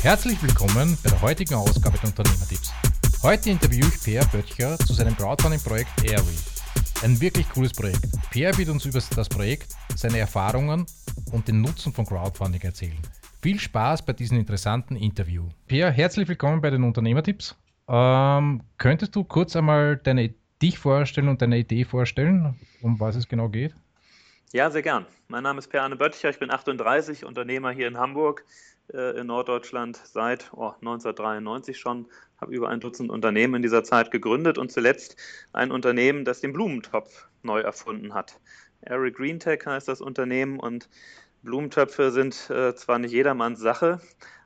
Herzlich willkommen bei der heutigen Ausgabe der Unternehmertipps. Heute interviewe ich Per Böttcher zu seinem Crowdfunding-Projekt Airway. Ein wirklich cooles Projekt. Per wird uns über das Projekt, seine Erfahrungen und den Nutzen von Crowdfunding erzählen. Viel Spaß bei diesem interessanten Interview. Per, herzlich willkommen bei den Unternehmertipps. Ähm, könntest du kurz einmal deine, dich vorstellen und deine Idee vorstellen, um was es genau geht? Ja, sehr gern. Mein Name ist Per-Arne Böttcher, ich bin 38, Unternehmer hier in Hamburg, in Norddeutschland seit oh, 1993 schon, habe über ein Dutzend Unternehmen in dieser Zeit gegründet und zuletzt ein Unternehmen, das den Blumentopf neu erfunden hat. Eric Green Tech heißt das Unternehmen und Blumentöpfe sind äh, zwar nicht jedermanns Sache,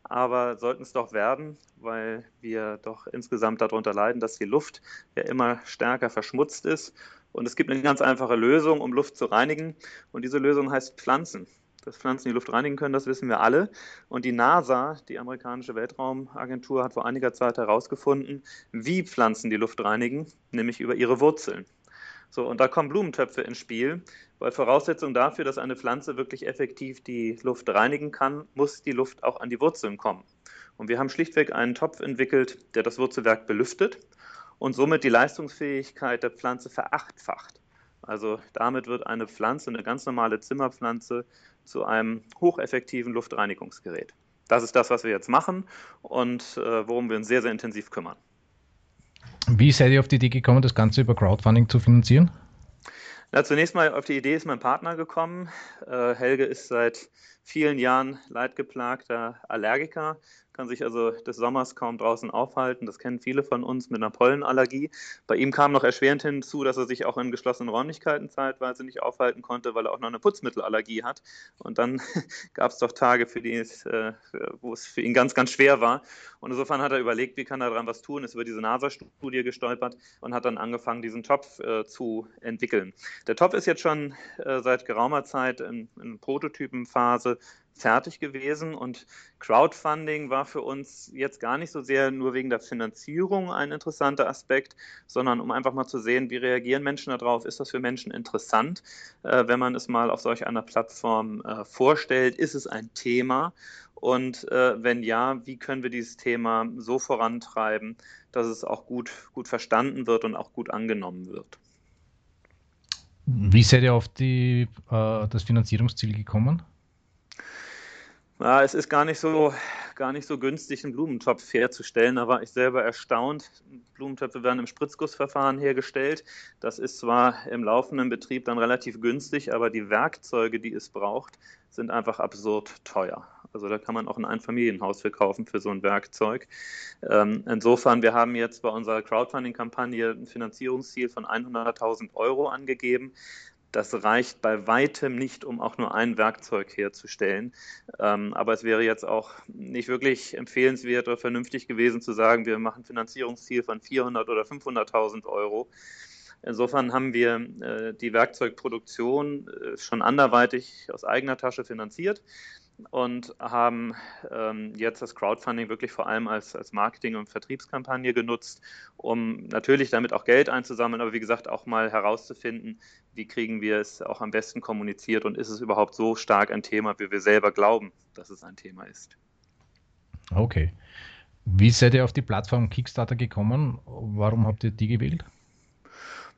aber sollten es doch werden, weil wir doch insgesamt darunter leiden, dass die Luft ja immer stärker verschmutzt ist und es gibt eine ganz einfache Lösung, um Luft zu reinigen. Und diese Lösung heißt Pflanzen. Dass Pflanzen die Luft reinigen können, das wissen wir alle. Und die NASA, die amerikanische Weltraumagentur, hat vor einiger Zeit herausgefunden, wie Pflanzen die Luft reinigen, nämlich über ihre Wurzeln. So, und da kommen Blumentöpfe ins Spiel, weil Voraussetzung dafür, dass eine Pflanze wirklich effektiv die Luft reinigen kann, muss die Luft auch an die Wurzeln kommen. Und wir haben schlichtweg einen Topf entwickelt, der das Wurzelwerk belüftet und somit die Leistungsfähigkeit der Pflanze verachtfacht. Also damit wird eine Pflanze, eine ganz normale Zimmerpflanze, zu einem hocheffektiven Luftreinigungsgerät. Das ist das, was wir jetzt machen und äh, worum wir uns sehr, sehr intensiv kümmern. Wie seid ihr auf die Idee gekommen, das Ganze über Crowdfunding zu finanzieren? Na, zunächst mal auf die Idee ist mein Partner gekommen. Äh, Helge ist seit vielen Jahren leidgeplagter Allergiker kann sich also des Sommers kaum draußen aufhalten. Das kennen viele von uns mit einer Pollenallergie. Bei ihm kam noch erschwerend hinzu, dass er sich auch in geschlossenen Räumlichkeiten zeitweise nicht aufhalten konnte, weil er auch noch eine Putzmittelallergie hat. Und dann gab es doch Tage, für die es, äh, wo es für ihn ganz, ganz schwer war. Und insofern hat er überlegt, wie kann er daran was tun, ist über diese NASA-Studie gestolpert und hat dann angefangen, diesen Topf äh, zu entwickeln. Der Topf ist jetzt schon äh, seit geraumer Zeit in, in Prototypenphase fertig gewesen und Crowdfunding war für uns jetzt gar nicht so sehr nur wegen der Finanzierung ein interessanter Aspekt, sondern um einfach mal zu sehen, wie reagieren Menschen darauf, ist das für Menschen interessant, äh, wenn man es mal auf solch einer Plattform äh, vorstellt, ist es ein Thema und äh, wenn ja, wie können wir dieses Thema so vorantreiben, dass es auch gut, gut verstanden wird und auch gut angenommen wird. Wie seid ihr auf die, äh, das Finanzierungsziel gekommen? Ja, es ist gar nicht so, gar nicht so günstig, einen Blumentopf herzustellen. Da war ich selber erstaunt. Blumentöpfe werden im Spritzgussverfahren hergestellt. Das ist zwar im laufenden Betrieb dann relativ günstig, aber die Werkzeuge, die es braucht, sind einfach absurd teuer. Also da kann man auch ein Einfamilienhaus verkaufen für so ein Werkzeug. Ähm, insofern, wir haben jetzt bei unserer Crowdfunding-Kampagne ein Finanzierungsziel von 100.000 Euro angegeben das reicht bei weitem nicht, um auch nur ein Werkzeug herzustellen. Ähm, aber es wäre jetzt auch nicht wirklich empfehlenswert oder vernünftig gewesen zu sagen, wir machen Finanzierungsziel von 400 oder 500.000 Euro. Insofern haben wir äh, die Werkzeugproduktion äh, schon anderweitig aus eigener Tasche finanziert und haben ähm, jetzt das Crowdfunding wirklich vor allem als, als Marketing- und Vertriebskampagne genutzt, um natürlich damit auch Geld einzusammeln, aber wie gesagt auch mal herauszufinden, wie kriegen wir es auch am besten kommuniziert und ist es überhaupt so stark ein Thema, wie wir selber glauben, dass es ein Thema ist. Okay. Wie seid ihr auf die Plattform Kickstarter gekommen? Warum habt ihr die gewählt?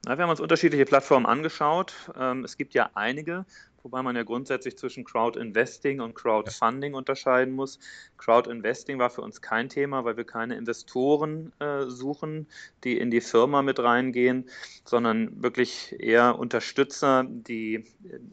Na, wir haben uns unterschiedliche Plattformen angeschaut. Ähm, es gibt ja einige, wobei man ja grundsätzlich zwischen Crowd-Investing und Crowdfunding unterscheiden muss. Crowd-Investing war für uns kein Thema, weil wir keine Investoren äh, suchen, die in die Firma mit reingehen, sondern wirklich eher Unterstützer, die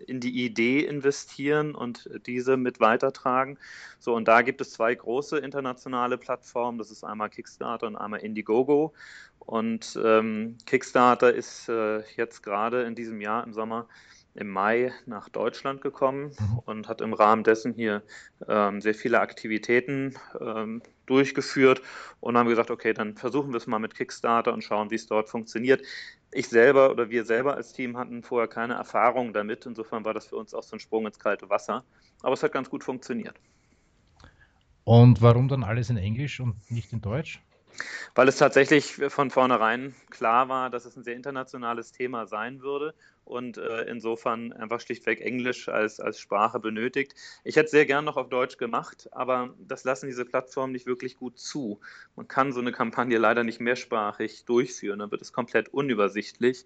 in die Idee investieren und diese mit weitertragen. So, und da gibt es zwei große internationale Plattformen. Das ist einmal Kickstarter und einmal Indiegogo. Und ähm, Kickstarter ist äh, jetzt gerade in diesem Jahr im Sommer im Mai nach Deutschland gekommen mhm. und hat im Rahmen dessen hier ähm, sehr viele Aktivitäten ähm, durchgeführt und haben gesagt, okay, dann versuchen wir es mal mit Kickstarter und schauen, wie es dort funktioniert. Ich selber oder wir selber als Team hatten vorher keine Erfahrung damit. Insofern war das für uns auch so ein Sprung ins kalte Wasser. Aber es hat ganz gut funktioniert. Und warum dann alles in Englisch und nicht in Deutsch? Weil es tatsächlich von vornherein klar war, dass es ein sehr internationales Thema sein würde und äh, insofern einfach schlichtweg Englisch als, als Sprache benötigt. Ich hätte es sehr gern noch auf Deutsch gemacht, aber das lassen diese Plattformen nicht wirklich gut zu. Man kann so eine Kampagne leider nicht mehrsprachig durchführen, dann wird es komplett unübersichtlich.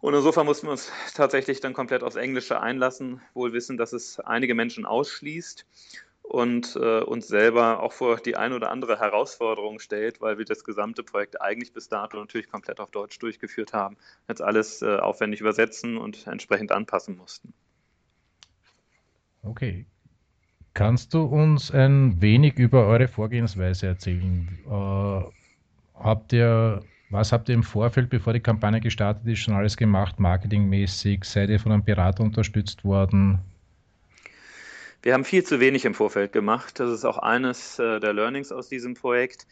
Und insofern mussten wir uns tatsächlich dann komplett aufs Englische einlassen, wohl wissen, dass es einige Menschen ausschließt und äh, uns selber auch vor die ein oder andere Herausforderung stellt, weil wir das gesamte Projekt eigentlich bis dato natürlich komplett auf Deutsch durchgeführt haben, jetzt alles äh, aufwendig übersetzen und entsprechend anpassen mussten. Okay. Kannst du uns ein wenig über eure Vorgehensweise erzählen? Äh, habt ihr, was habt ihr im Vorfeld, bevor die Kampagne gestartet ist, schon alles gemacht, marketingmäßig? Seid ihr von einem Berater unterstützt worden? Wir haben viel zu wenig im Vorfeld gemacht. Das ist auch eines äh, der Learnings aus diesem Projekt,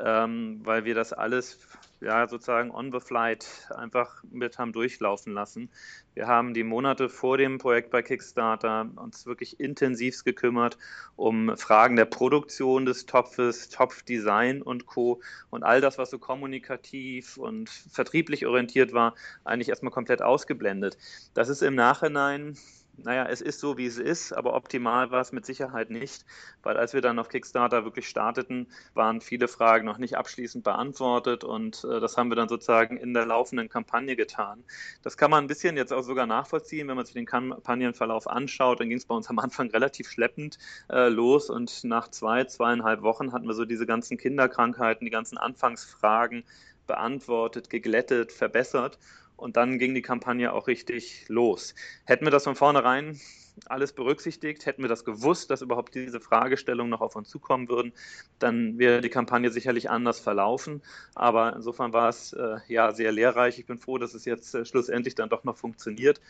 ähm, weil wir das alles ja, sozusagen on the flight einfach mit haben durchlaufen lassen. Wir haben die Monate vor dem Projekt bei Kickstarter uns wirklich intensiv gekümmert um Fragen der Produktion des Topfes, Topfdesign und Co. Und all das, was so kommunikativ und vertrieblich orientiert war, eigentlich erstmal komplett ausgeblendet. Das ist im Nachhinein naja, es ist so, wie es ist, aber optimal war es mit Sicherheit nicht, weil als wir dann auf Kickstarter wirklich starteten, waren viele Fragen noch nicht abschließend beantwortet und äh, das haben wir dann sozusagen in der laufenden Kampagne getan. Das kann man ein bisschen jetzt auch sogar nachvollziehen, wenn man sich den Kampagnenverlauf anschaut, dann ging es bei uns am Anfang relativ schleppend äh, los und nach zwei, zweieinhalb Wochen hatten wir so diese ganzen Kinderkrankheiten, die ganzen Anfangsfragen beantwortet, geglättet, verbessert. Und dann ging die Kampagne auch richtig los. Hätten wir das von vornherein alles berücksichtigt, hätten wir das gewusst, dass überhaupt diese Fragestellungen noch auf uns zukommen würden, dann wäre die Kampagne sicherlich anders verlaufen. Aber insofern war es äh, ja sehr lehrreich. Ich bin froh, dass es jetzt äh, schlussendlich dann doch noch funktioniert.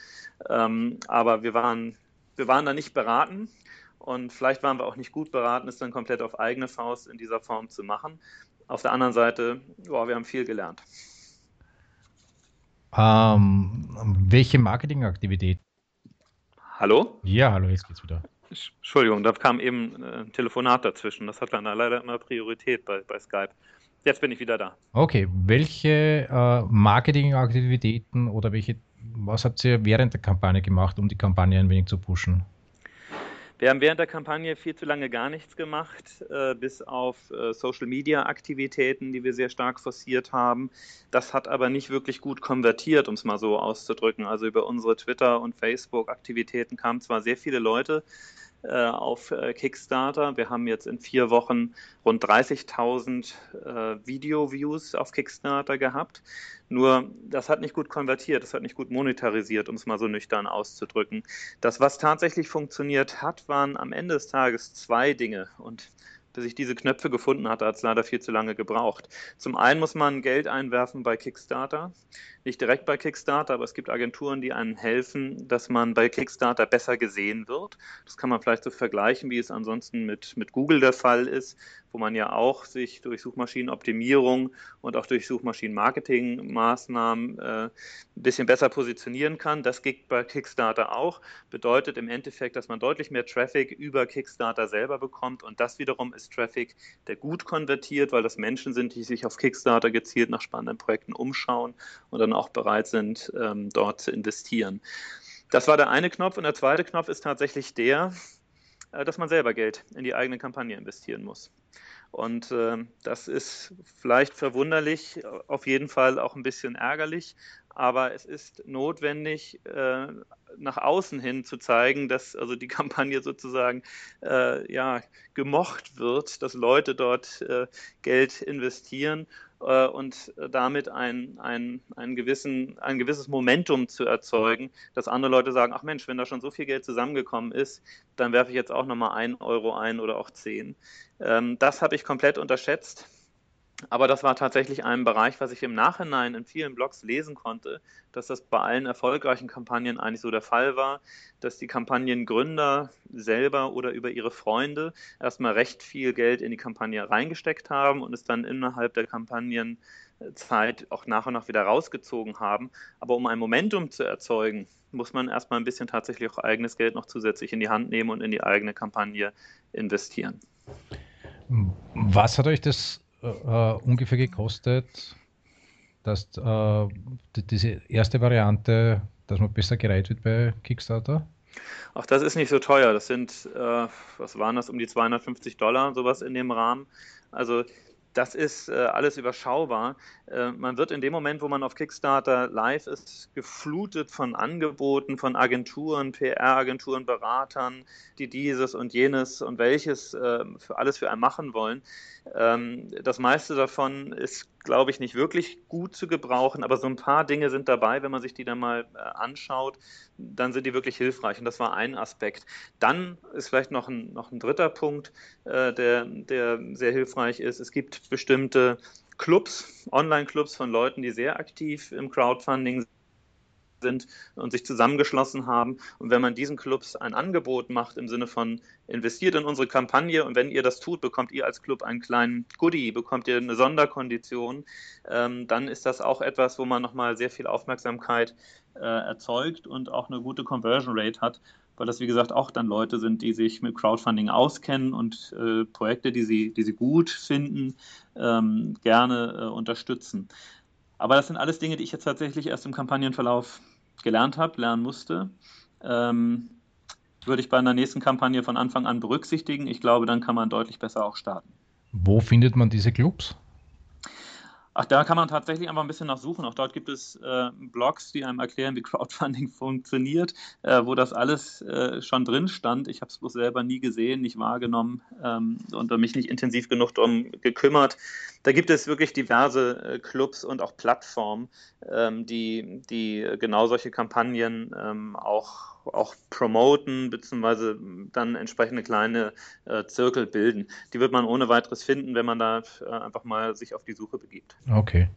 Ähm, aber wir waren, wir waren da nicht beraten. Und vielleicht waren wir auch nicht gut beraten, es dann komplett auf eigene Faust in dieser Form zu machen. Auf der anderen Seite, ja, wir haben viel gelernt. Ähm, welche Marketingaktivität? Hallo? Ja, hallo, jetzt geht's wieder. Entschuldigung, da kam eben äh, ein Telefonat dazwischen. Das hat dann leider immer Priorität bei, bei Skype. Jetzt bin ich wieder da. Okay, welche äh, Marketingaktivitäten oder welche, was habt ihr während der Kampagne gemacht, um die Kampagne ein wenig zu pushen? Wir haben während der Kampagne viel zu lange gar nichts gemacht, äh, bis auf äh, Social-Media-Aktivitäten, die wir sehr stark forciert haben. Das hat aber nicht wirklich gut konvertiert, um es mal so auszudrücken. Also über unsere Twitter- und Facebook-Aktivitäten kamen zwar sehr viele Leute, auf äh, Kickstarter. Wir haben jetzt in vier Wochen rund 30.000 äh, Video-Views auf Kickstarter gehabt. Nur das hat nicht gut konvertiert, das hat nicht gut monetarisiert, um es mal so nüchtern auszudrücken. Das, was tatsächlich funktioniert hat, waren am Ende des Tages zwei Dinge. Und bis ich diese Knöpfe gefunden hatte, hat es leider viel zu lange gebraucht. Zum einen muss man Geld einwerfen bei Kickstarter. Nicht direkt bei Kickstarter, aber es gibt Agenturen, die einem helfen, dass man bei Kickstarter besser gesehen wird. Das kann man vielleicht so vergleichen, wie es ansonsten mit, mit Google der Fall ist, wo man ja auch sich durch Suchmaschinenoptimierung und auch durch Suchmaschinenmarketing-Maßnahmen äh, ein bisschen besser positionieren kann. Das geht bei Kickstarter auch. Bedeutet im Endeffekt, dass man deutlich mehr Traffic über Kickstarter selber bekommt und das wiederum ist Traffic, der gut konvertiert, weil das Menschen sind, die sich auf Kickstarter gezielt nach spannenden Projekten umschauen und dann auch bereit sind, ähm, dort zu investieren. Das war der eine Knopf und der zweite Knopf ist tatsächlich der, äh, dass man selber Geld in die eigene Kampagne investieren muss. Und äh, das ist vielleicht verwunderlich, auf jeden Fall auch ein bisschen ärgerlich, aber es ist notwendig, äh, nach außen hin zu zeigen, dass also die Kampagne sozusagen äh, ja, gemocht wird, dass Leute dort äh, Geld investieren äh, und damit ein, ein, ein, gewissen, ein gewisses Momentum zu erzeugen, dass andere Leute sagen, ach Mensch, wenn da schon so viel Geld zusammengekommen ist, dann werfe ich jetzt auch nochmal einen Euro ein oder auch zehn. Ähm, das habe ich komplett unterschätzt. Aber das war tatsächlich ein Bereich, was ich im Nachhinein in vielen Blogs lesen konnte, dass das bei allen erfolgreichen Kampagnen eigentlich so der Fall war, dass die Kampagnengründer selber oder über ihre Freunde erstmal recht viel Geld in die Kampagne reingesteckt haben und es dann innerhalb der Kampagnenzeit auch nach und nach wieder rausgezogen haben. Aber um ein Momentum zu erzeugen, muss man erstmal ein bisschen tatsächlich auch eigenes Geld noch zusätzlich in die Hand nehmen und in die eigene Kampagne investieren. Was hat euch das äh, ungefähr gekostet, dass äh, die, diese erste Variante, dass man besser gereiht wird bei Kickstarter? Ach, das ist nicht so teuer. Das sind, äh, was waren das, um die 250 Dollar, sowas in dem Rahmen. Also das ist äh, alles überschaubar. Äh, man wird in dem Moment, wo man auf Kickstarter live ist, geflutet von Angeboten, von Agenturen, PR-Agenturen, Beratern, die dieses und jenes und welches äh, für alles für einen machen wollen. Ähm, das meiste davon ist, glaube ich, nicht wirklich gut zu gebrauchen, aber so ein paar Dinge sind dabei, wenn man sich die dann mal äh, anschaut, dann sind die wirklich hilfreich. Und das war ein Aspekt. Dann ist vielleicht noch ein, noch ein dritter Punkt, äh, der, der sehr hilfreich ist. Es gibt bestimmte Clubs, Online-Clubs von Leuten, die sehr aktiv im Crowdfunding sind und sich zusammengeschlossen haben. Und wenn man diesen Clubs ein Angebot macht im Sinne von investiert in unsere Kampagne und wenn ihr das tut, bekommt ihr als Club einen kleinen Goodie, bekommt ihr eine Sonderkondition, ähm, dann ist das auch etwas, wo man nochmal sehr viel Aufmerksamkeit äh, erzeugt und auch eine gute Conversion Rate hat weil das wie gesagt auch dann Leute sind, die sich mit Crowdfunding auskennen und äh, Projekte, die sie, die sie gut finden, ähm, gerne äh, unterstützen. Aber das sind alles Dinge, die ich jetzt tatsächlich erst im Kampagnenverlauf gelernt habe, lernen musste. Ähm, würde ich bei einer nächsten Kampagne von Anfang an berücksichtigen. Ich glaube, dann kann man deutlich besser auch starten. Wo findet man diese Clubs? Ach, da kann man tatsächlich einfach ein bisschen nachsuchen. Auch dort gibt es äh, Blogs, die einem erklären, wie Crowdfunding funktioniert, äh, wo das alles äh, schon drin stand. Ich habe es bloß selber nie gesehen, nicht wahrgenommen ähm, und mich nicht intensiv genug darum gekümmert. Da gibt es wirklich diverse äh, Clubs und auch Plattformen, ähm, die, die genau solche Kampagnen ähm, auch auch promoten, beziehungsweise dann entsprechende kleine äh, Zirkel bilden. Die wird man ohne weiteres finden, wenn man da äh, einfach mal sich auf die Suche begibt. Okay.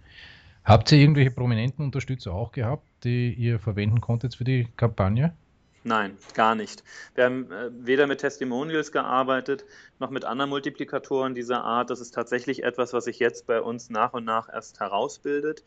Habt ihr irgendwelche prominenten Unterstützer auch gehabt, die ihr verwenden konntet für die Kampagne? Nein, gar nicht. Wir haben äh, weder mit Testimonials gearbeitet, noch mit anderen Multiplikatoren dieser Art. Das ist tatsächlich etwas, was sich jetzt bei uns nach und nach erst herausbildet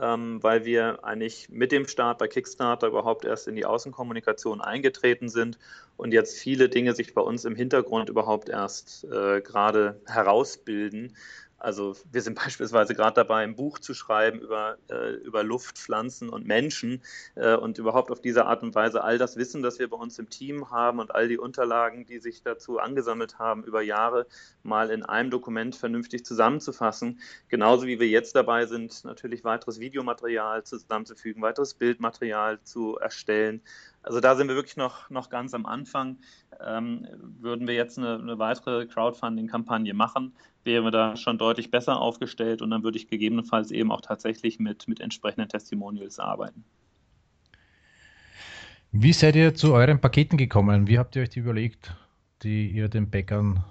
ähm, weil wir eigentlich mit dem Start bei Kickstarter überhaupt erst in die Außenkommunikation eingetreten sind und jetzt viele Dinge sich bei uns im Hintergrund überhaupt erst äh, gerade herausbilden. Also wir sind beispielsweise gerade dabei, ein Buch zu schreiben über, äh, über Luft, Pflanzen und Menschen äh, und überhaupt auf diese Art und Weise all das Wissen, das wir bei uns im Team haben und all die Unterlagen, die sich dazu angesammelt haben über Jahre, mal in einem Dokument vernünftig zusammenzufassen. Genauso wie wir jetzt dabei sind, natürlich weiteres Videomaterial zusammenzufügen, weiteres Bildmaterial zu erstellen. Also da sind wir wirklich noch, noch ganz am Anfang. Ähm, würden wir jetzt eine, eine weitere Crowdfunding-Kampagne machen, wären wir da schon deutlich besser aufgestellt und dann würde ich gegebenenfalls eben auch tatsächlich mit, mit entsprechenden Testimonials arbeiten. Wie seid ihr zu euren Paketen gekommen? Wie habt ihr euch die überlegt, die ihr den Bäckern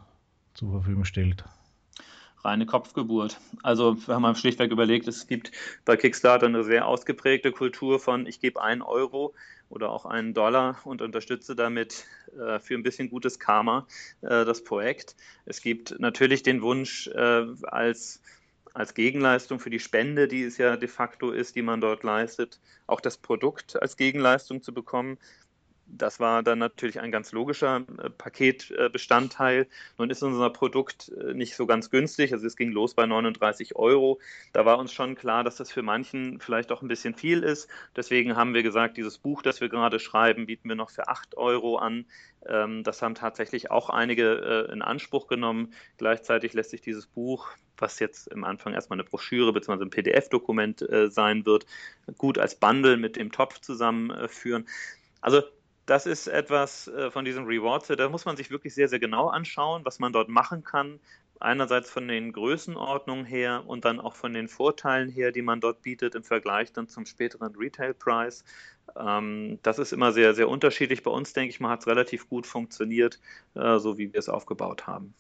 zur Verfügung stellt? reine Kopfgeburt. Also wir haben schlichtweg überlegt, es gibt bei Kickstarter eine sehr ausgeprägte Kultur von, ich gebe einen Euro oder auch einen Dollar und unterstütze damit äh, für ein bisschen gutes Karma äh, das Projekt. Es gibt natürlich den Wunsch äh, als als Gegenleistung für die Spende, die es ja de facto ist, die man dort leistet, auch das Produkt als Gegenleistung zu bekommen. Das war dann natürlich ein ganz logischer äh, Paketbestandteil. Nun ist unser Produkt äh, nicht so ganz günstig, also es ging los bei 39 Euro. Da war uns schon klar, dass das für manchen vielleicht auch ein bisschen viel ist. Deswegen haben wir gesagt, dieses Buch, das wir gerade schreiben, bieten wir noch für 8 Euro an. Ähm, das haben tatsächlich auch einige äh, in Anspruch genommen. Gleichzeitig lässt sich dieses Buch was jetzt im Anfang erstmal eine Broschüre bzw. ein PDF-Dokument äh, sein wird, gut als Bundle mit dem Topf zusammenführen. Äh, also das ist etwas äh, von diesem Rewards, da muss man sich wirklich sehr, sehr genau anschauen, was man dort machen kann. Einerseits von den Größenordnungen her und dann auch von den Vorteilen her, die man dort bietet im Vergleich dann zum späteren Retail-Preis. Ähm, das ist immer sehr, sehr unterschiedlich. Bei uns, denke ich mal, hat es relativ gut funktioniert, äh, so wie wir es aufgebaut haben.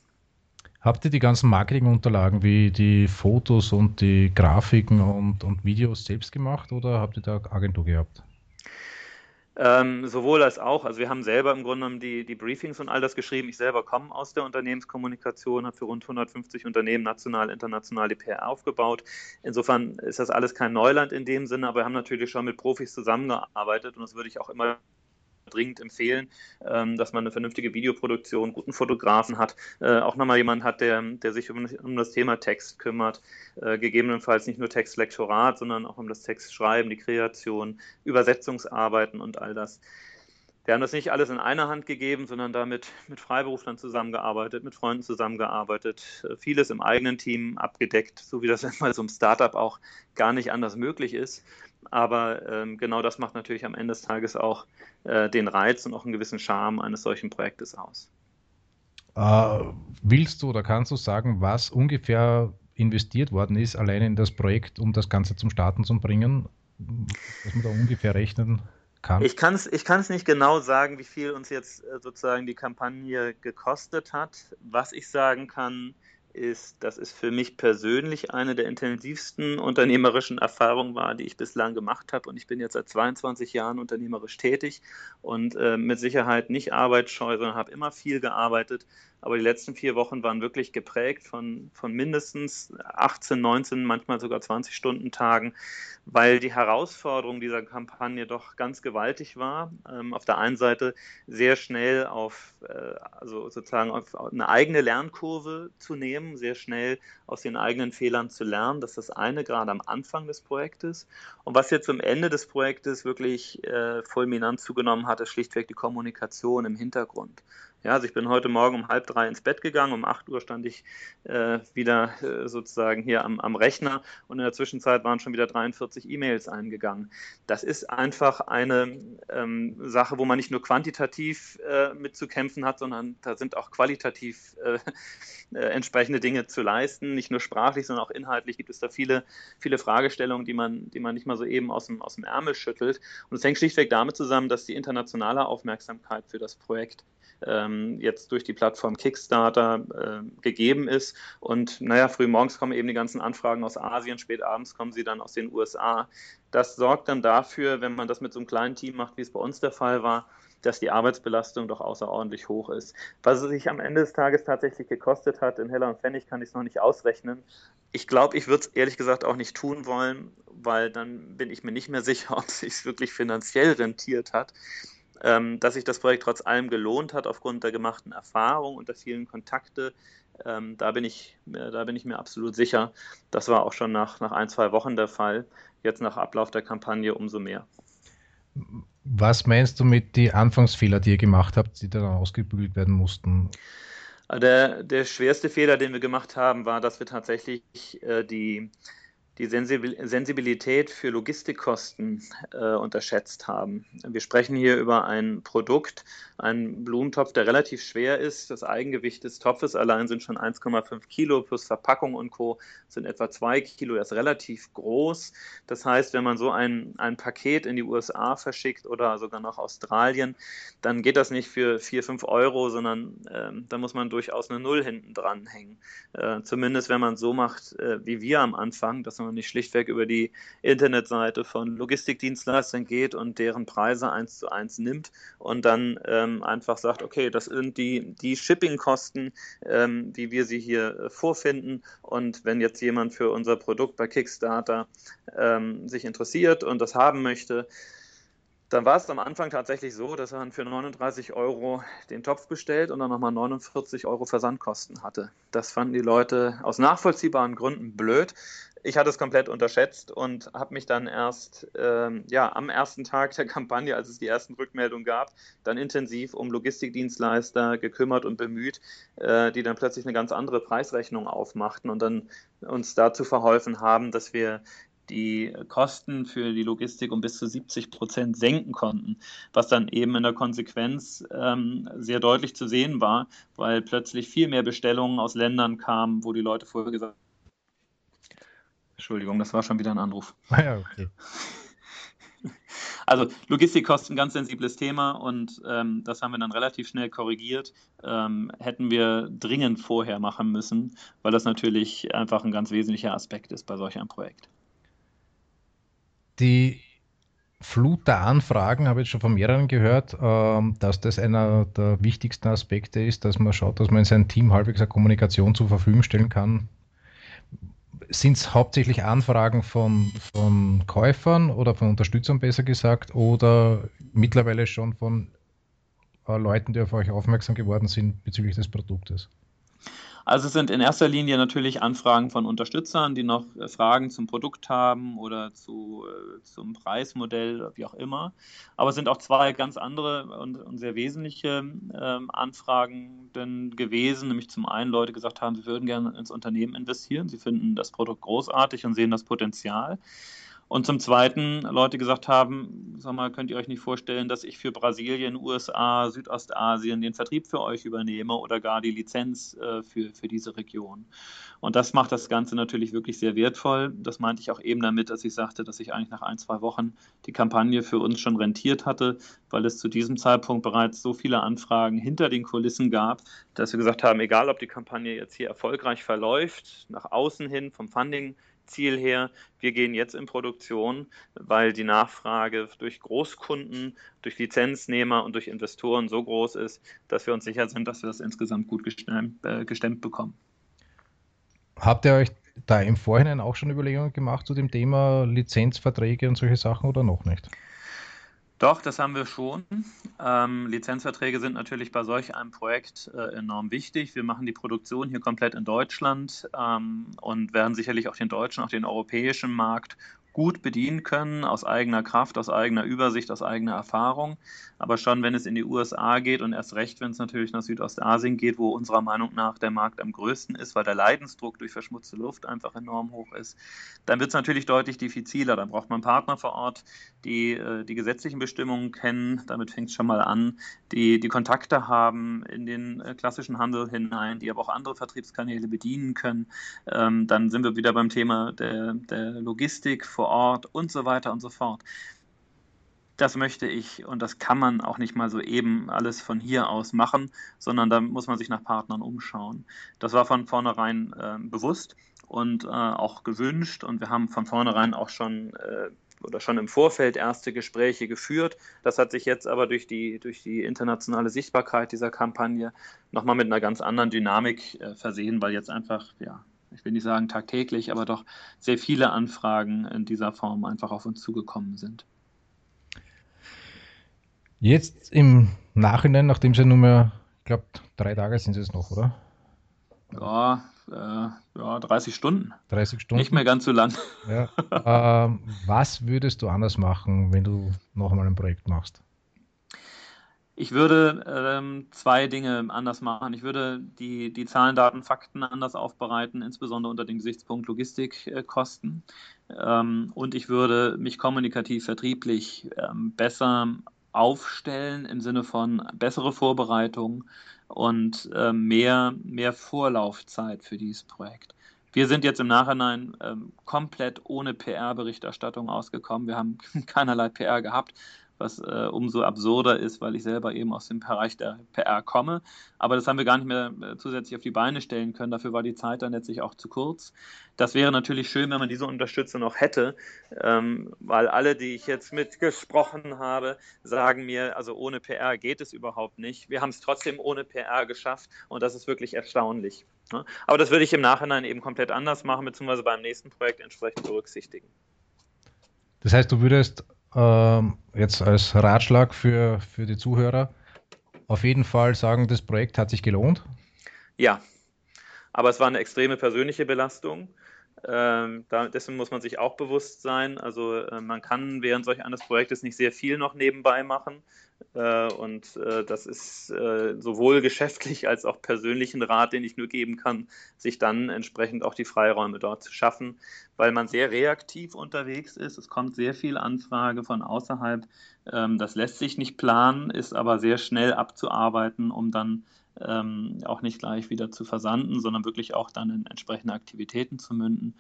Habt ihr die ganzen Marketingunterlagen wie die Fotos und die Grafiken und, und Videos selbst gemacht oder habt ihr da Agentur gehabt? Ähm, sowohl als auch. Also wir haben selber im Grunde genommen die, die Briefings und all das geschrieben. Ich selber komme aus der Unternehmenskommunikation, habe für rund 150 Unternehmen national, international die PR aufgebaut. Insofern ist das alles kein Neuland in dem Sinne, aber wir haben natürlich schon mit Profis zusammengearbeitet und das würde ich auch immer dringend empfehlen, ähm, dass man eine vernünftige Videoproduktion, guten Fotografen hat, äh, auch nochmal jemand hat, der, der sich um, um das Thema Text kümmert, äh, gegebenenfalls nicht nur Textlektorat, sondern auch um das Textschreiben, die Kreation, Übersetzungsarbeiten und all das. Wir haben das nicht alles in einer Hand gegeben, sondern damit mit Freiberuflern zusammengearbeitet, mit Freunden zusammengearbeitet, äh, vieles im eigenen Team abgedeckt, so wie das bei so einem Startup auch gar nicht anders möglich ist. Aber ähm, genau das macht natürlich am Ende des Tages auch äh, den Reiz und auch einen gewissen Charme eines solchen Projektes aus. Äh, willst du oder kannst du sagen, was ungefähr investiert worden ist, allein in das Projekt, um das Ganze zum Starten zu bringen? Was man da ungefähr rechnen kann? Ich kann es ich nicht genau sagen, wie viel uns jetzt äh, sozusagen die Kampagne gekostet hat. Was ich sagen kann, ist, dass es für mich persönlich eine der intensivsten unternehmerischen Erfahrungen war, die ich bislang gemacht habe. Und ich bin jetzt seit 22 Jahren unternehmerisch tätig und äh, mit Sicherheit nicht arbeitsscheu, sondern habe immer viel gearbeitet aber die letzten vier Wochen waren wirklich geprägt von, von mindestens 18, 19, manchmal sogar 20 Stunden Tagen, weil die Herausforderung dieser Kampagne doch ganz gewaltig war. Ähm, auf der einen Seite sehr schnell auf, äh, also sozusagen auf eine eigene Lernkurve zu nehmen, sehr schnell aus den eigenen Fehlern zu lernen. Das ist das eine, gerade am Anfang des Projektes. Und was jetzt zum Ende des Projektes wirklich äh, fulminant zugenommen hat, ist schlichtweg die Kommunikation im Hintergrund. Ja, also ich bin heute Morgen um halb drei ins Bett gegangen, um acht Uhr stand ich äh, wieder äh, sozusagen hier am, am, Rechner und in der Zwischenzeit waren schon wieder 43 E-Mails eingegangen. Das ist einfach eine ähm, Sache, wo man nicht nur quantitativ äh, mitzukämpfen hat, sondern da sind auch qualitativ äh, äh, entsprechende Dinge zu leisten. Nicht nur sprachlich, sondern auch inhaltlich gibt es da viele, viele Fragestellungen, die man, die man nicht mal so eben aus dem, aus dem Ärmel schüttelt. Und es hängt schlichtweg damit zusammen, dass die internationale Aufmerksamkeit für das Projekt ähm, jetzt durch die Plattform Kickstarter äh, gegeben ist. Und naja, früh morgens kommen eben die ganzen Anfragen aus Asien, spät abends kommen sie dann aus den USA. Das sorgt dann dafür, wenn man das mit so einem kleinen Team macht, wie es bei uns der Fall war, dass die Arbeitsbelastung doch außerordentlich hoch ist. Was es sich am Ende des Tages tatsächlich gekostet hat, in Heller und Pfennig kann ich es noch nicht ausrechnen. Ich glaube, ich würde es ehrlich gesagt auch nicht tun wollen, weil dann bin ich mir nicht mehr sicher, ob es sich wirklich finanziell rentiert hat ähm, dass sich das Projekt trotz allem gelohnt hat aufgrund der gemachten Erfahrung und der vielen Kontakte. Ähm, da, bin ich, äh, da bin ich mir absolut sicher. Das war auch schon nach, nach ein, zwei Wochen der Fall. Jetzt nach Ablauf der Kampagne umso mehr. Was meinst du mit den Anfangsfehler, die ihr gemacht habt, die dann ausgebügelt werden mussten? Der, der schwerste Fehler, den wir gemacht haben, war, dass wir tatsächlich äh, die, die Sensibilität für Logistikkosten äh, unterschätzt haben. Wir sprechen hier über ein Produkt, einen Blumentopf, der relativ schwer ist. Das Eigengewicht des Topfes allein sind schon 1,5 Kilo plus Verpackung und Co. sind etwa 2 Kilo. Er ist relativ groß. Das heißt, wenn man so ein, ein Paket in die USA verschickt oder sogar nach Australien, dann geht das nicht für 4, 5 Euro, sondern äh, da muss man durchaus eine Null hinten dran hängen. Äh, zumindest wenn man so macht, äh, wie wir am Anfang, dass man nicht schlichtweg über die Internetseite von Logistikdienstleistern geht und deren Preise eins zu eins nimmt und dann ähm, einfach sagt, okay, das sind die, die Shipping-Kosten, ähm, wie wir sie hier äh, vorfinden. Und wenn jetzt jemand für unser Produkt bei Kickstarter ähm, sich interessiert und das haben möchte, dann war es am Anfang tatsächlich so, dass dann für 39 Euro den Topf bestellt und dann nochmal 49 Euro Versandkosten hatte. Das fanden die Leute aus nachvollziehbaren Gründen blöd ich hatte es komplett unterschätzt und habe mich dann erst ähm, ja, am ersten Tag der Kampagne, als es die ersten Rückmeldungen gab, dann intensiv um Logistikdienstleister gekümmert und bemüht, äh, die dann plötzlich eine ganz andere Preisrechnung aufmachten und dann uns dazu verholfen haben, dass wir die Kosten für die Logistik um bis zu 70 Prozent senken konnten, was dann eben in der Konsequenz ähm, sehr deutlich zu sehen war, weil plötzlich viel mehr Bestellungen aus Ländern kamen, wo die Leute vorher gesagt haben, Entschuldigung, das war schon wieder ein Anruf. Ah ja, okay. Also Logistikkosten, ganz sensibles Thema und ähm, das haben wir dann relativ schnell korrigiert. Ähm, hätten wir dringend vorher machen müssen, weil das natürlich einfach ein ganz wesentlicher Aspekt ist bei solch einem Projekt. Die Flut der Anfragen habe ich schon von mehreren gehört, ähm, dass das einer der wichtigsten Aspekte ist, dass man schaut, dass man in seinem Team halbwegs eine Kommunikation zur Verfügung stellen kann, sind es hauptsächlich Anfragen von, von Käufern oder von Unterstützern besser gesagt oder mittlerweile schon von äh, Leuten, die auf euch aufmerksam geworden sind bezüglich des Produktes? Also es sind in erster Linie natürlich Anfragen von Unterstützern, die noch äh, Fragen zum Produkt haben oder zu, äh, zum Preismodell, wie auch immer. Aber es sind auch zwei ganz andere und, und sehr wesentliche ähm, Anfragen denn gewesen, nämlich zum einen Leute gesagt haben, sie würden gerne ins Unternehmen investieren, sie finden das Produkt großartig und sehen das Potenzial. Und zum Zweiten Leute gesagt haben, sag mal, könnt ihr euch nicht vorstellen, dass ich für Brasilien, USA, Südostasien den Vertrieb für euch übernehme oder gar die Lizenz äh, für, für diese Region. Und das macht das Ganze natürlich wirklich sehr wertvoll. Das meinte ich auch eben damit, dass ich sagte, dass ich eigentlich nach ein, zwei Wochen die Kampagne für uns schon rentiert hatte, weil es zu diesem Zeitpunkt bereits so viele Anfragen hinter den Kulissen gab, dass wir gesagt haben, egal ob die Kampagne jetzt hier erfolgreich verläuft, nach außen hin vom Funding Ziel her, wir gehen jetzt in Produktion, weil die Nachfrage durch Großkunden, durch Lizenznehmer und durch Investoren so groß ist, dass wir uns sicher sind, dass wir das insgesamt gut gestemmt, äh, gestemmt bekommen. Habt ihr euch da im Vorhinein auch schon Überlegungen gemacht zu dem Thema Lizenzverträge und solche Sachen oder noch nicht? Doch, das haben wir schon. Ähm, Lizenzverträge sind natürlich bei solch einem Projekt äh, enorm wichtig. Wir machen die Produktion hier komplett in Deutschland ähm, und werden sicherlich auch den deutschen, auch den europäischen Markt gut bedienen können, aus eigener Kraft, aus eigener Übersicht, aus eigener Erfahrung. Aber schon, wenn es in die USA geht und erst recht, wenn es natürlich nach Südostasien geht, wo unserer Meinung nach der Markt am größten ist, weil der Leidensdruck durch verschmutzte Luft einfach enorm hoch ist, dann wird es natürlich deutlich diffiziler. Dann braucht man Partner vor Ort, die äh, die gesetzlichen Bestimmungen kennen, damit fängt es schon mal an, die die Kontakte haben in den äh, klassischen Handel hinein, die aber auch andere Vertriebskanäle bedienen können. Ähm, dann sind wir wieder beim Thema der, der Logistik vor Ort und so weiter und so fort. Das möchte ich und das kann man auch nicht mal so eben alles von hier aus machen, sondern da muss man sich nach Partnern umschauen. Das war von vornherein äh, bewusst und äh, auch gewünscht und wir haben von vornherein auch schon äh, oder schon im Vorfeld erste Gespräche geführt. Das hat sich jetzt aber durch die, durch die internationale Sichtbarkeit dieser Kampagne nochmal mit einer ganz anderen Dynamik äh, versehen, weil jetzt einfach ja, ich will nicht sagen tagtäglich, aber doch sehr viele Anfragen in dieser Form einfach auf uns zugekommen sind. Jetzt im Nachhinein, nachdem Sie nur mehr, ich glaube, drei Tage sind es noch, oder? Ja, äh, ja, 30 Stunden. 30 Stunden. Nicht mehr ganz so lang. Ja. ähm, was würdest du anders machen, wenn du noch einmal ein Projekt machst? Ich würde ähm, zwei Dinge anders machen. Ich würde die, die Zahlen, Daten, Fakten anders aufbereiten, insbesondere unter dem Gesichtspunkt Logistikkosten. Ähm, und ich würde mich kommunikativ, vertrieblich ähm, besser aufstellen im Sinne von bessere Vorbereitung und äh, mehr, mehr Vorlaufzeit für dieses Projekt. Wir sind jetzt im Nachhinein ähm, komplett ohne PR-Berichterstattung ausgekommen. Wir haben keinerlei PR gehabt, was äh, umso absurder ist, weil ich selber eben aus dem Bereich der PR komme. Aber das haben wir gar nicht mehr äh, zusätzlich auf die Beine stellen können. Dafür war die Zeit dann letztlich auch zu kurz. Das wäre natürlich schön, wenn man diese Unterstützung noch hätte, ähm, weil alle, die ich jetzt mitgesprochen habe, sagen mir, also ohne PR geht es überhaupt nicht. Wir haben es trotzdem ohne PR geschafft und das ist wirklich erstaunlich. Ne? Aber das würde ich im Nachhinein eben komplett anders machen, beziehungsweise beim nächsten Projekt entsprechend berücksichtigen. Das heißt, du würdest ähm, jetzt als Ratschlag für, für die Zuhörer auf jeden Fall sagen, das Projekt hat sich gelohnt? Ja, aber es war eine extreme persönliche Belastung. Ähm, da, dessen muss man sich auch bewusst sein. Also äh, man kann während solch eines Projektes nicht sehr viel noch nebenbei machen. Äh, und äh, das ist äh, sowohl geschäftlich als auch persönlichen Rat, den ich nur geben kann, sich dann entsprechend auch die Freiräume dort zu schaffen, weil man sehr reaktiv unterwegs ist. Es kommt sehr viel Anfrage von außerhalb. Ähm, das lässt sich nicht planen, ist aber sehr schnell abzuarbeiten, um dann ähm, auch nicht gleich wieder zu versanden, sondern wirklich auch dann in entsprechende Aktivitäten zu münden.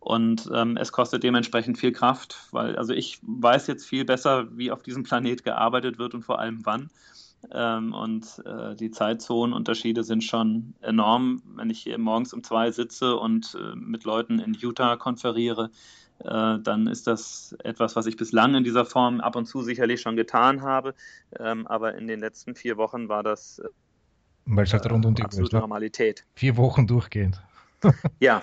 Und ähm, es kostet dementsprechend viel Kraft, weil also ich weiß jetzt viel besser, wie auf diesem Planet gearbeitet wird und vor allem wann. Ähm, und äh, die Zeitzonenunterschiede sind schon enorm. Wenn ich hier morgens um zwei sitze und äh, mit Leuten in Utah konferiere, äh, dann ist das etwas, was ich bislang in dieser Form ab und zu sicherlich schon getan habe. Ähm, aber in den letzten vier Wochen war das äh, weil es halt rund um die absolute Normalität. Vier Wochen durchgehend. ja,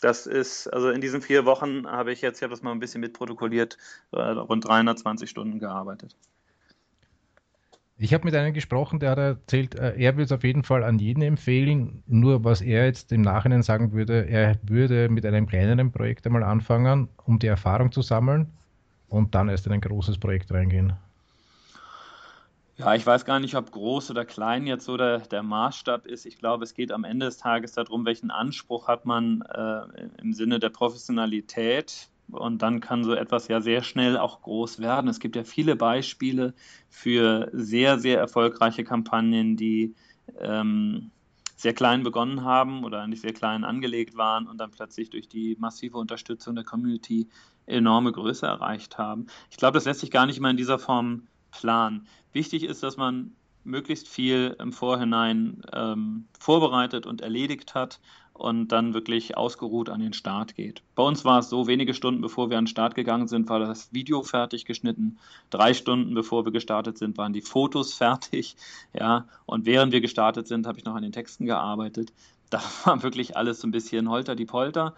das ist, also in diesen vier Wochen habe ich jetzt, ich habe das mal ein bisschen mitprotokolliert, äh, rund 320 Stunden gearbeitet. Ich habe mit einem gesprochen, der hat erzählt, äh, er würde es auf jeden Fall an jeden empfehlen. Nur was er jetzt im Nachhinein sagen würde, er würde mit einem kleineren Projekt einmal anfangen, um die Erfahrung zu sammeln und dann erst in ein großes Projekt reingehen. Ja, ich weiß gar nicht, ob groß oder klein jetzt so der, der Maßstab ist. Ich glaube, es geht am Ende des Tages darum, welchen Anspruch hat man äh, im Sinne der Professionalität. Und dann kann so etwas ja sehr schnell auch groß werden. Es gibt ja viele Beispiele für sehr, sehr erfolgreiche Kampagnen, die ähm, sehr klein begonnen haben oder eigentlich sehr klein angelegt waren und dann plötzlich durch die massive Unterstützung der Community enorme Größe erreicht haben. Ich glaube, das lässt sich gar nicht immer in dieser Form planen. Wichtig ist, dass man möglichst viel im Vorhinein ähm, vorbereitet und erledigt hat und dann wirklich ausgeruht an den Start geht. Bei uns war es so, wenige Stunden bevor wir an den Start gegangen sind, war das Video fertig geschnitten. Drei Stunden bevor wir gestartet sind, waren die Fotos fertig. Ja, und während wir gestartet sind, habe ich noch an den Texten gearbeitet. Da war wirklich alles so ein bisschen holter die Polter.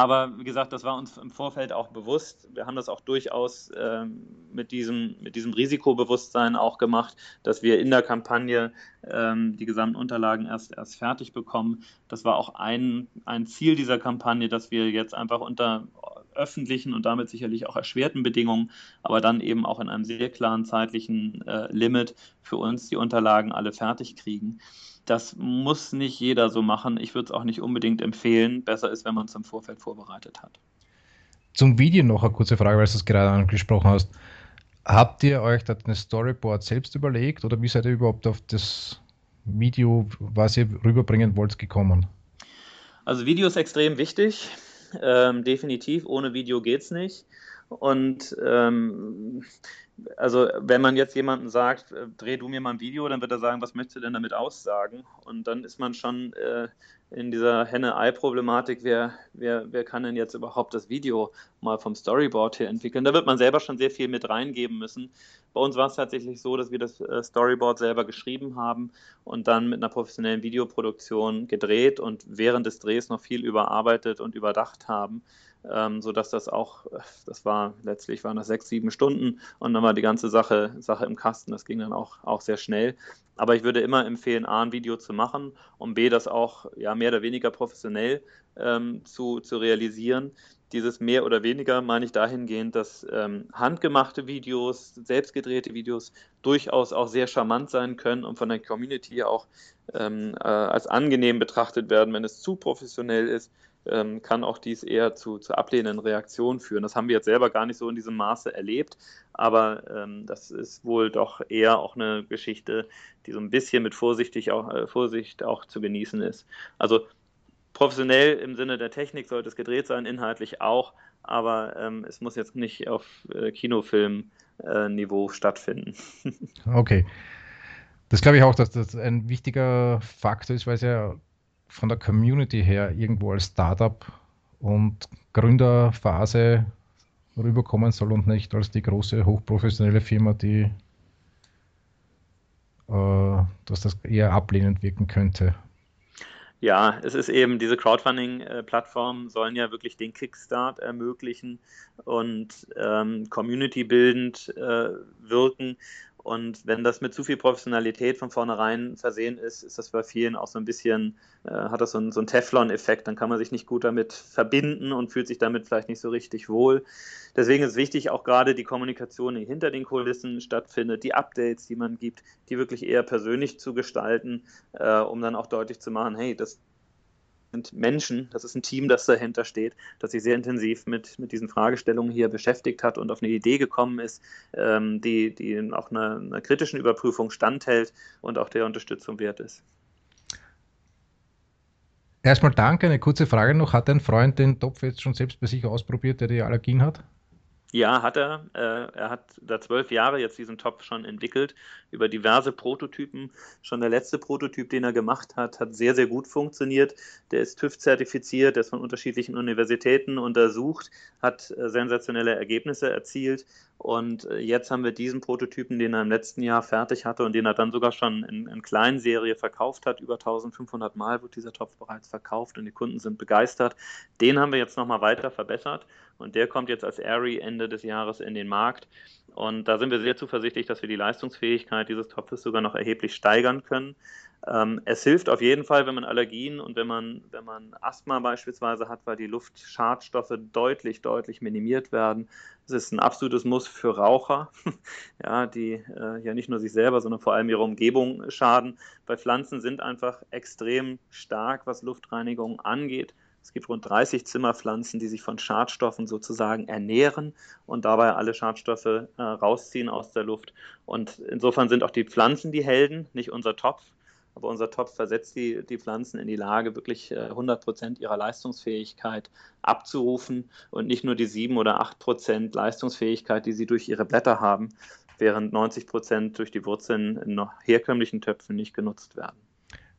Aber wie gesagt, das war uns im Vorfeld auch bewusst. Wir haben das auch durchaus äh, mit, diesem, mit diesem Risikobewusstsein auch gemacht, dass wir in der Kampagne ähm, die gesamten Unterlagen erst, erst fertig bekommen. Das war auch ein, ein Ziel dieser Kampagne, dass wir jetzt einfach unter öffentlichen und damit sicherlich auch erschwerten Bedingungen, aber dann eben auch in einem sehr klaren zeitlichen äh, Limit für uns die Unterlagen alle fertig kriegen. Das muss nicht jeder so machen. Ich würde es auch nicht unbedingt empfehlen. Besser ist, wenn man es im Vorfeld vorbereitet hat. Zum Video noch eine kurze Frage, weil du es gerade angesprochen hast. Habt ihr euch das Storyboard selbst überlegt oder wie seid ihr überhaupt auf das Video, was ihr rüberbringen wollt, gekommen? Also Video ist extrem wichtig. Ähm, definitiv, ohne Video geht es nicht. Und ähm, also wenn man jetzt jemandem sagt, äh, dreh du mir mal ein Video, dann wird er sagen, was möchtest du denn damit aussagen? Und dann ist man schon äh, in dieser Henne-Ei-Problematik, wer, wer, wer kann denn jetzt überhaupt das Video mal vom Storyboard her entwickeln? Da wird man selber schon sehr viel mit reingeben müssen. Bei uns war es tatsächlich so, dass wir das äh, Storyboard selber geschrieben haben und dann mit einer professionellen Videoproduktion gedreht und während des Drehs noch viel überarbeitet und überdacht haben ähm, sodass das auch, das war letztlich waren das sechs, sieben Stunden und dann war die ganze Sache, Sache im Kasten. Das ging dann auch, auch sehr schnell. Aber ich würde immer empfehlen, A, ein Video zu machen und B, das auch ja, mehr oder weniger professionell ähm, zu, zu realisieren. Dieses mehr oder weniger meine ich dahingehend, dass ähm, handgemachte Videos, selbstgedrehte Videos durchaus auch sehr charmant sein können und von der Community auch ähm, äh, als angenehm betrachtet werden, wenn es zu professionell ist ähm, kann auch dies eher zu, zu ablehnenden Reaktionen führen. Das haben wir jetzt selber gar nicht so in diesem Maße erlebt, aber ähm, das ist wohl doch eher auch eine Geschichte, die so ein bisschen mit vorsichtig auch, äh, Vorsicht auch zu genießen ist. Also professionell im Sinne der Technik sollte es gedreht sein, inhaltlich auch, aber ähm, es muss jetzt nicht auf äh, Kinofilm-Niveau äh, stattfinden. okay. Das glaube ich auch, dass das ein wichtiger Faktor ist, weil es ja von der Community her irgendwo als Startup und Gründerphase rüberkommen soll und nicht als die große hochprofessionelle Firma, die äh, dass das eher ablehnend wirken könnte. Ja, es ist eben, diese Crowdfunding-Plattformen sollen ja wirklich den Kickstart ermöglichen und ähm, community-bildend äh, wirken. Und wenn das mit zu viel Professionalität von vornherein versehen ist, ist das bei vielen auch so ein bisschen, äh, hat das so einen, so einen Teflon-Effekt. Dann kann man sich nicht gut damit verbinden und fühlt sich damit vielleicht nicht so richtig wohl. Deswegen ist wichtig, auch gerade die Kommunikation, die hinter den Kulissen stattfindet, die Updates, die man gibt, die wirklich eher persönlich zu gestalten, äh, um dann auch deutlich zu machen, hey, das sind Menschen, das ist ein Team, das dahinter steht, das sich sehr intensiv mit, mit diesen Fragestellungen hier beschäftigt hat und auf eine Idee gekommen ist, ähm, die, die auch einer, einer kritischen Überprüfung standhält und auch der Unterstützung wert ist. Erstmal danke, eine kurze Frage noch. Hat ein Freund den Topf jetzt schon selbst bei sich ausprobiert, der die Allergien hat? Ja, hat er. Äh, er hat da zwölf Jahre jetzt diesen Topf schon entwickelt, über diverse Prototypen. Schon der letzte Prototyp, den er gemacht hat, hat sehr, sehr gut funktioniert. Der ist TÜV-zertifiziert, der ist von unterschiedlichen Universitäten untersucht, hat äh, sensationelle Ergebnisse erzielt. Und äh, jetzt haben wir diesen Prototypen, den er im letzten Jahr fertig hatte und den er dann sogar schon in, in kleinen Serie verkauft hat. Über 1500 Mal wird dieser Topf bereits verkauft und die Kunden sind begeistert. Den haben wir jetzt nochmal weiter verbessert und der kommt jetzt als Airy Ende des Jahres in den Markt. Und da sind wir sehr zuversichtlich, dass wir die Leistungsfähigkeit dieses Topfes sogar noch erheblich steigern können. Ähm, es hilft auf jeden Fall, wenn man Allergien und wenn man, wenn man Asthma beispielsweise hat, weil die Luftschadstoffe deutlich, deutlich minimiert werden. Es ist ein absolutes Muss für Raucher, ja, die äh, ja nicht nur sich selber, sondern vor allem ihre Umgebung schaden. Weil Pflanzen sind einfach extrem stark, was Luftreinigung angeht. Es gibt rund 30 Zimmerpflanzen, die sich von Schadstoffen sozusagen ernähren und dabei alle Schadstoffe äh, rausziehen aus der Luft. Und insofern sind auch die Pflanzen die Helden, nicht unser Topf. Aber unser Topf versetzt die, die Pflanzen in die Lage, wirklich 100 äh, Prozent ihrer Leistungsfähigkeit abzurufen und nicht nur die 7 oder 8 Prozent Leistungsfähigkeit, die sie durch ihre Blätter haben, während 90 Prozent durch die Wurzeln in noch herkömmlichen Töpfen nicht genutzt werden.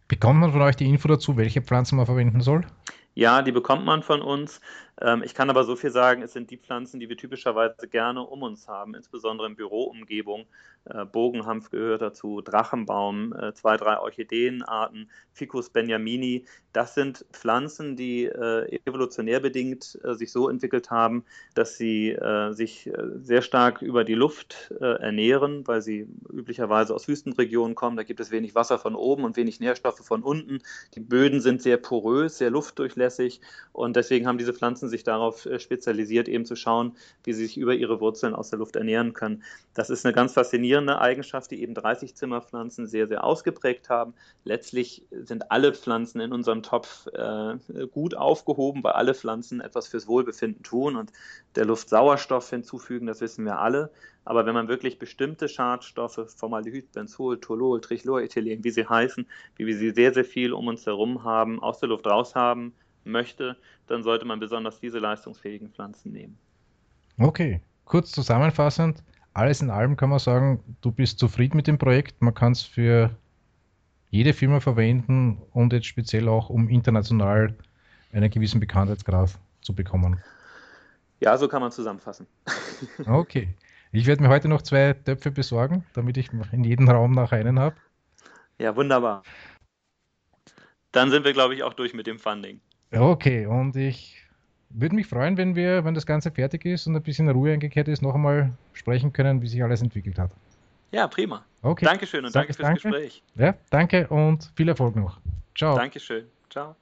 Bekommt man von euch die Info dazu, welche Pflanzen man verwenden soll? Ja, die bekommt man von uns. Ähm, ich kann aber so viel sagen, es sind die Pflanzen, die wir typischerweise gerne um uns haben, insbesondere in Büroumgebung. Äh, Bogenhanf gehört dazu, Drachenbaum, äh, zwei, drei Orchideenarten, Ficus benjamini. Das sind Pflanzen, die äh, evolutionär bedingt sich so entwickelt haben, dass sie sich sehr stark über die Luft ernähren, weil sie üblicherweise aus Wüstenregionen kommen. Da gibt es wenig Wasser von oben und wenig Nährstoffe von unten. Die Böden sind sehr porös, sehr luftdurchlässig und deswegen haben diese Pflanzen sich darauf spezialisiert, eben zu schauen, wie sie sich über ihre Wurzeln aus der Luft ernähren können. Das ist eine ganz faszinierende Eigenschaft, die eben 30 Zimmerpflanzen sehr, sehr ausgeprägt haben. Letztlich sind alle Pflanzen in unserem Topf äh, gut aufgehoben, weil alle Pflanzen etwas fürs Wohlbefinden tun und der Luft Sauerstoff hinzufügen, das wissen wir alle. Aber wenn man wirklich bestimmte Schadstoffe, Formaldehyd, Benzol, Tolol, Trichlorethylen, wie sie heißen, wie wir sie sehr, sehr viel um uns herum haben, aus der Luft raus haben möchte, dann sollte man besonders diese leistungsfähigen Pflanzen nehmen. Okay, kurz zusammenfassend, alles in allem kann man sagen, du bist zufrieden mit dem Projekt. Man kann es für jede Firma verwenden und jetzt speziell auch, um international einen gewissen Bekanntheitsgrad zu bekommen. Ja, so kann man zusammenfassen. Okay. Ich werde mir heute noch zwei Töpfe besorgen, damit ich in jedem Raum nach einen habe. Ja, wunderbar. Dann sind wir, glaube ich, auch durch mit dem Funding. Okay, und ich würde mich freuen, wenn wir, wenn das Ganze fertig ist und ein bisschen Ruhe eingekehrt ist, noch einmal sprechen können, wie sich alles entwickelt hat. Ja, prima. Okay. Dankeschön und danke fürs danke. Gespräch. Ja, danke und viel Erfolg noch. Ciao. Dankeschön. Ciao.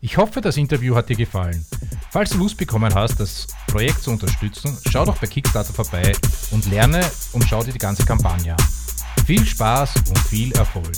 Ich hoffe, das Interview hat dir gefallen. Falls du Lust bekommen hast, das Projekt zu unterstützen, schau doch bei Kickstarter vorbei und lerne und schau dir die ganze Kampagne an. Viel Spaß und viel Erfolg.